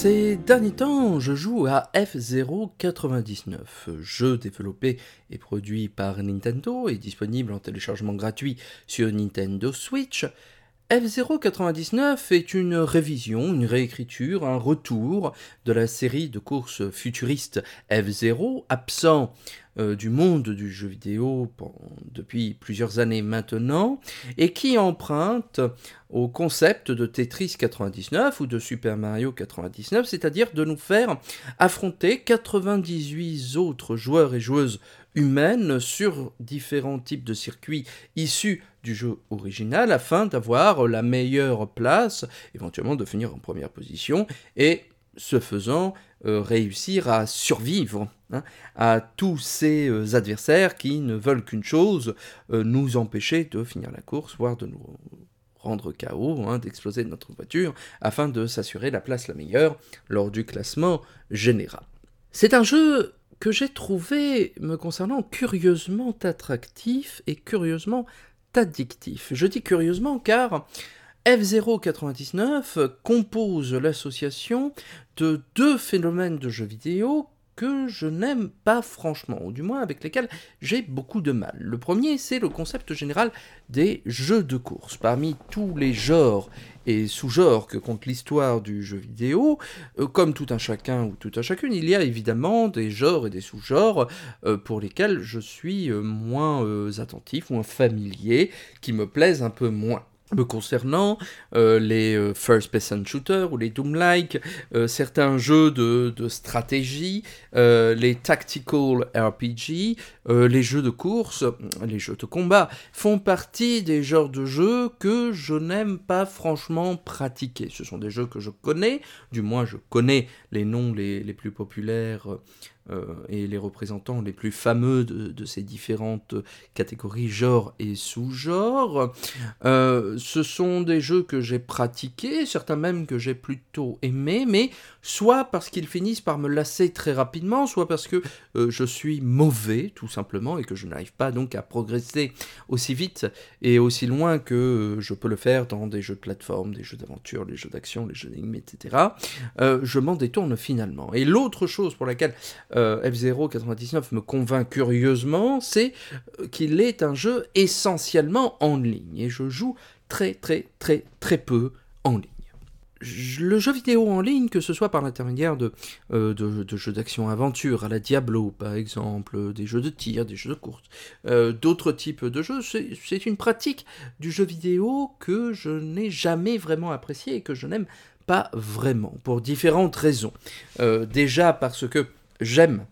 Ces derniers temps, je joue à F099, jeu développé et produit par Nintendo et disponible en téléchargement gratuit sur Nintendo Switch. F099 est une révision, une réécriture, un retour de la série de courses futuristes F0, absent euh, du monde du jeu vidéo depuis plusieurs années maintenant, et qui emprunte au concept de Tetris 99 ou de Super Mario 99, c'est-à-dire de nous faire affronter 98 autres joueurs et joueuses humaines sur différents types de circuits issus du jeu original afin d'avoir la meilleure place, éventuellement de finir en première position, et ce faisant, euh, réussir à survivre hein, à tous ces euh, adversaires qui ne veulent qu'une chose, euh, nous empêcher de finir la course, voire de nous rendre KO, hein, d'exploser notre voiture, afin de s'assurer la place la meilleure lors du classement général. C'est un jeu que j'ai trouvé, me concernant, curieusement attractif et curieusement addictif. Je dis curieusement car F099 compose l'association de deux phénomènes de jeux vidéo que je n'aime pas franchement, ou du moins avec lesquels j'ai beaucoup de mal. Le premier, c'est le concept général des jeux de course. Parmi tous les genres et sous-genres que compte l'histoire du jeu vidéo, euh, comme tout un chacun ou tout un chacune, il y a évidemment des genres et des sous-genres euh, pour lesquels je suis euh, moins attentif, moins familier, qui me plaisent un peu moins me concernant, euh, les euh, first-person shooters ou les Doom-like, euh, certains jeux de, de stratégie, les tactical RPG, les jeux de course, les jeux de combat, font partie des genres de jeux que je n'aime pas franchement pratiquer. Ce sont des jeux que je connais, du moins je connais les noms les, les plus populaires et les représentants les plus fameux de, ces différentes catégories, genres et sous-genres. Euh, ce sont des jeux que j'ai pratiqués, certains même que j'ai plutôt aimés, mais soit parce qu'ils finissent par me lasser très rapidement, soit parce que euh, je suis mauvais, tout simplement, et que je n'arrive pas donc à progresser aussi vite et aussi loin que je peux le faire dans des jeux de plateforme, des jeux d'aventure, les jeux d'action, les jeux d'énigmes, etc. je m'en détourne finalement. Et l'autre chose pour laquelle euh, F099 me convainc curieusement, c'est euh, qu'il est un jeu essentiellement en ligne. Et je joue très très très très peu en ligne. Le jeu vidéo en ligne, que ce soit par l'intermédiaire de, euh, de, jeux d'action-aventure à la Diablo par exemple, des jeux de tir, des jeux de course, d'autres types de jeux, c'est une pratique du jeu vidéo que je n'ai jamais vraiment apprécié et que je n'aime pas vraiment, pour différentes raisons. déjà parce que j'aime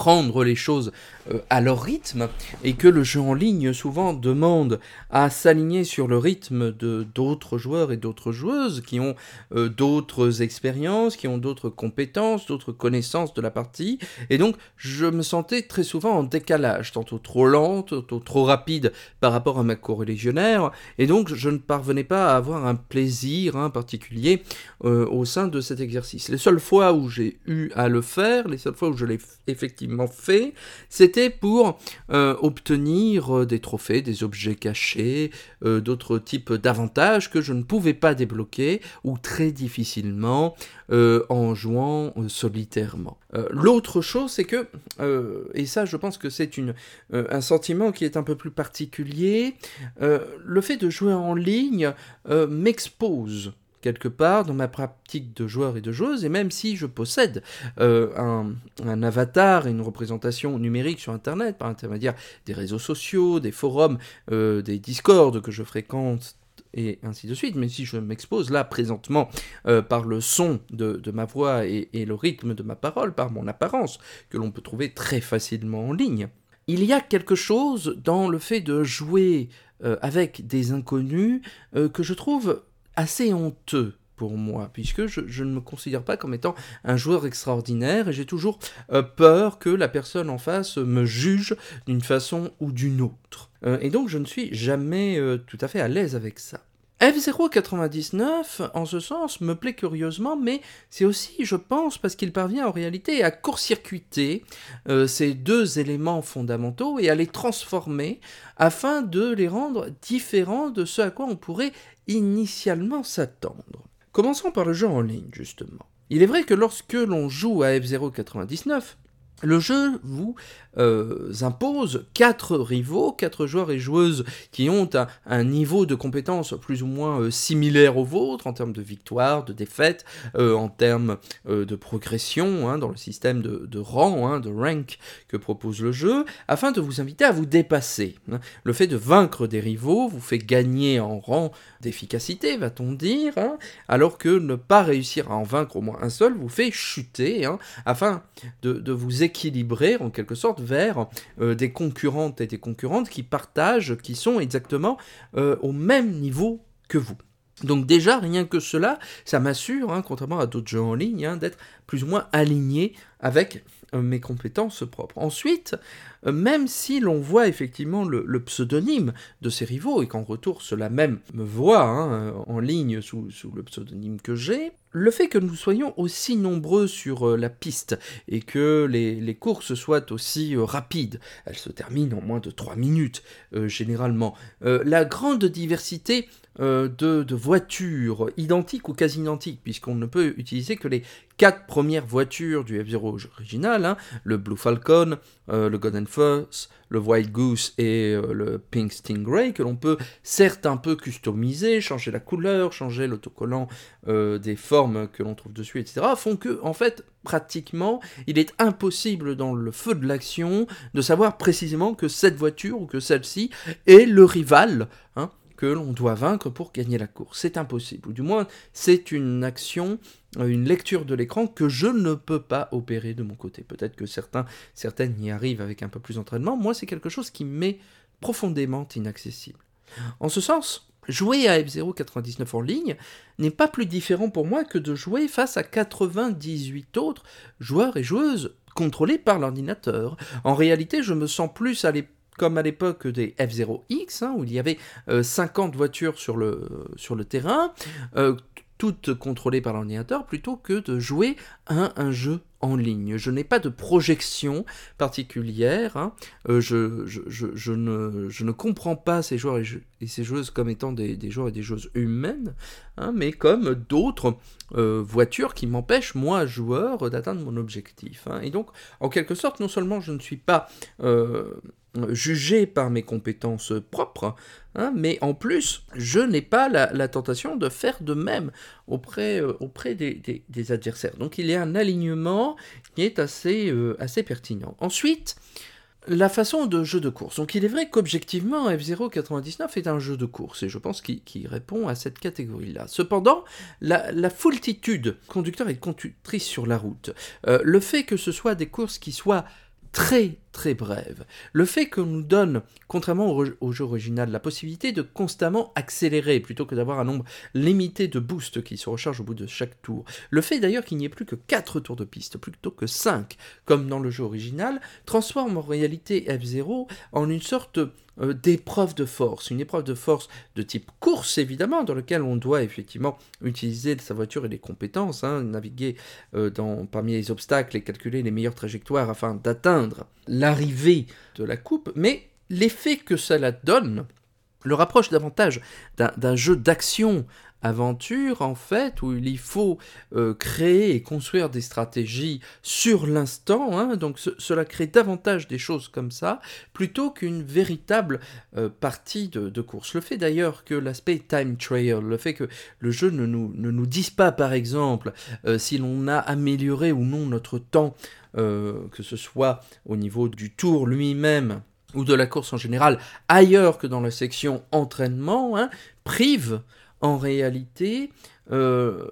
prendre les choses euh, à leur rythme et que le jeu en ligne souvent demande à s'aligner sur le rythme de d'autres joueurs et d'autres joueuses qui ont euh, d'autres expériences, qui ont d'autres compétences, d'autres connaissances de la partie et donc je me sentais très souvent en décalage, tantôt trop lent, tantôt trop rapide par rapport à ma co-religionnaire et donc je ne parvenais pas à avoir un plaisir hein, particulier euh, au sein de cet exercice. Les seules fois où j'ai eu à le faire, les seules fois où je l'ai effectivement fait, c'était pour euh, obtenir euh, des trophées, des objets cachés, d'autres types d'avantages que je ne pouvais pas débloquer ou très difficilement en jouant solitairement. L'autre chose, c'est que, et ça je pense que c'est un sentiment qui est un peu plus particulier, le fait de jouer en ligne m'expose quelque part dans ma pratique de joueur et de joueuse, et même si je possède euh, un, avatar et une représentation numérique sur Internet par intermédiaire des réseaux sociaux, des forums, euh, des discords que je fréquente, et ainsi de suite, mais si je m'expose là présentement euh, par le son de, ma voix et, et, le rythme de ma parole, par mon apparence, que l'on peut trouver très facilement en ligne, il y a quelque chose dans le fait de jouer avec des inconnus que je trouve assez honteux pour moi, puisque je, ne me considère pas comme étant un joueur extraordinaire et j'ai toujours peur que la personne en face me juge d'une façon ou d'une autre. et donc je ne suis jamais tout à fait à l'aise avec ça. F099, en ce sens, me plaît curieusement, mais c'est aussi, je pense, parce qu'il parvient en réalité à court-circuiter euh, ces deux éléments fondamentaux et à les transformer afin de les rendre différents de ce à quoi on pourrait initialement s'attendre. Commençons par le jeu en ligne, justement. Il est vrai que lorsque l'on joue à F099, le jeu vous euh, impose quatre rivaux, quatre joueurs et joueuses qui ont un, niveau de compétence plus ou moins euh, similaire au vôtre en termes de victoire, de défaite, euh, en termes de progression hein, dans le système de, rang, hein, de rank que propose le jeu, afin de vous inviter à vous dépasser. Hein. Le fait de vaincre des rivaux vous fait gagner en rang d'efficacité, va-t-on dire, alors que ne pas réussir à en vaincre au moins un seul vous fait chuter, afin de, de vous équilibrer en quelque sorte vers euh, des concurrentes et des concurrentes qui partagent, qui sont exactement euh, au même niveau que vous. Donc déjà, rien que cela, ça m'assure, hein, contrairement à d'autres jeux en ligne, hein, d'être plus ou moins aligné avec euh, mes compétences propres. Ensuite, même si l'on voit effectivement le, pseudonyme de ces rivaux, et qu'en retour cela même me voit hein, en ligne sous, le pseudonyme que j'ai, le fait que nous soyons aussi nombreux sur la piste et que les, courses soient aussi rapides, elles se terminent en moins de 3 minutes généralement, la grande diversité de, voitures identiques ou quasi identiques, puisqu'on ne peut utiliser que les quatre premières voitures du F-Zero original, hein, le Blue Falcon, euh, le Golden Fox, le White Goose et euh, le Pink Stingray, que l'on peut certes un peu customiser, changer la couleur, changer l'autocollant euh, des formes que l'on trouve dessus, etc., font que, en fait, pratiquement, il est impossible dans le feu de l'action de savoir précisément que cette voiture ou que celle-ci est le rival, hein, que l'on doit vaincre pour gagner la course. C'est impossible, ou du moins c'est une action, euh, une lecture de l'écran que je ne peux pas opérer de mon côté. Peut-être que certains, certaines y arrivent avec un peu plus d'entraînement. Moi, c'est quelque chose qui m'est profondément inaccessible. En ce sens, jouer à F099 en ligne n'est pas plus différent pour moi que de jouer face à 98 autres joueurs et joueuses contrôlés par l'ordinateur. En réalité, je me sens plus à l'époque comme à l'époque des F0X, hein, où il y avait 50 euh, voitures sur le, sur le terrain, euh, toutes contrôlées par l'ordinateur, plutôt que de jouer à un jeu en ligne. Je n'ai pas de projection particulière. Hein. Euh, je, je, ne, je, ne, comprends pas ces joueurs et, ces joueuses comme étant des, des, joueurs et des joueuses humaines, hein, mais comme d'autres voitures qui m'empêchent, moi, joueur, d'atteindre mon objectif. Et donc, en quelque sorte, non seulement je ne suis pas jugé par mes compétences propres, hein, mais en plus, je n'ai pas la, tentation de faire de même auprès, euh, auprès des, adversaires. Donc il y a un alignement qui est assez, euh, assez pertinent. Ensuite, la façon de jeu de course. Donc il est vrai qu'objectivement, F099 est un jeu de course, et je pense qu'il répond à cette catégorie-là. Cependant, la, foultitude, conducteur et conductrice sur la route, euh, le fait que ce soit des courses qui soient très très brève. Le fait qu'on nous donne, contrairement au, jeu original, la possibilité de constamment accélérer plutôt que d'avoir un nombre limité de boosts qui se rechargent au bout de chaque tour. Le fait d'ailleurs qu'il n'y ait plus que 4 tours de piste plutôt que 5 comme dans le jeu original transforme en réalité F0 en une sorte euh, d'épreuve de force, une épreuve de force de type course évidemment, dans lequel on doit effectivement utiliser sa voiture et les compétences, hein, naviguer euh, parmi les obstacles et calculer les meilleures trajectoires afin d'atteindre l'arrivée de la coupe, mais l'effet que cela donne le rapproche davantage d'un jeu d'action aventure en fait où il faut euh, créer et construire des stratégies sur l'instant hein. donc cela crée davantage des choses comme ça plutôt qu'une véritable euh, partie de, course le fait d'ailleurs que l'aspect time trial le fait que le jeu ne nous, dise pas par exemple euh, si l'on a amélioré ou non notre temps que ce soit au niveau du tour lui-même ou de la course en général ailleurs que dans la section entraînement hein, prive en réalité euh,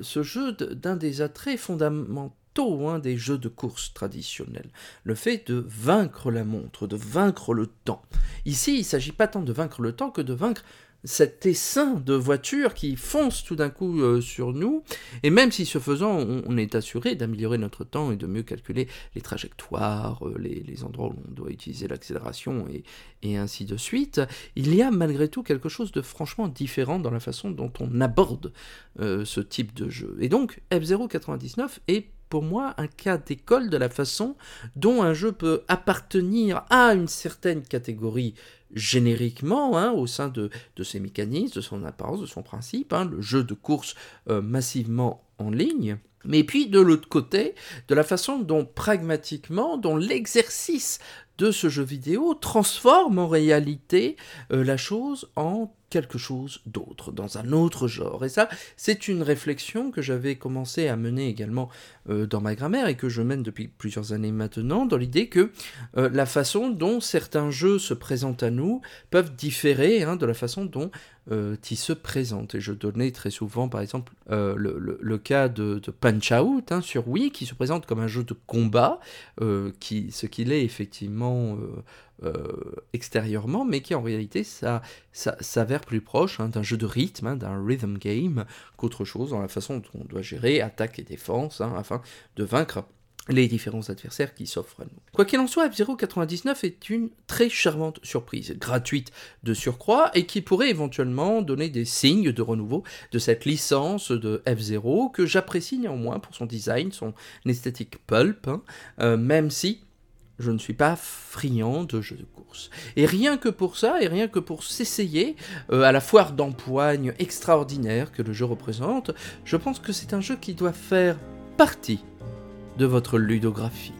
ce jeu d'un des attraits fondamentaux hein, des jeux de course traditionnels. Le fait de vaincre la montre, de vaincre le temps. Ici, il ne s'agit pas tant de vaincre le temps que de vaincre cet essaim de voitures qui fonce tout d'un coup euh, sur nous, et même si ce faisant, on, est assuré d'améliorer notre temps et de mieux calculer les trajectoires, euh, les, endroits où on doit utiliser l'accélération et, et, ainsi de suite, il y a malgré tout quelque chose de franchement différent dans la façon dont on aborde euh, ce type de jeu. Et donc, F099 est pour moi un cas d'école de la façon dont un jeu peut appartenir à une certaine catégorie génériquement hein, au sein de, ses mécanismes, de son apparence, de son principe, hein, le jeu de course euh, massivement en ligne. Mais puis de l'autre côté, de la façon dont pragmatiquement, dont l'exercice de ce jeu vidéo transforme en réalité euh, la chose en quelque chose d'autre, dans un autre genre. Et ça, c'est une réflexion que j'avais commencé à mener également euh, dans ma grammaire et que je mène depuis plusieurs années maintenant, dans l'idée que euh, la façon dont certains jeux se présentent à nous peuvent différer hein, de la façon dont euh, ils se présentent. Et je donnais très souvent, par exemple, le, cas de, Punch Out hein, sur Wii, qui se présente comme un jeu de combat, qui, ce qu'il est effectivement euh, extérieurement, mais qui en réalité ça, s'avère plus proche hein, d'un jeu de rythme, hein, d'un rhythm game, qu'autre chose dans la façon dont on doit gérer attaque et défense, afin de vaincre les différents adversaires qui s'offrent à nous. Quoi qu'il en soit, F099 est une très charmante surprise, gratuite de surcroît, et qui pourrait éventuellement donner des signes de renouveau de cette licence de F0 que j'apprécie néanmoins pour son design, son esthétique pulp, euh, même si je ne suis pas friand de jeux de course. Et rien que pour ça, et rien que pour s'essayer euh, à la foire d'empoigne extraordinaire que le jeu représente, je pense que c'est un jeu qui doit faire partie de votre ludographie.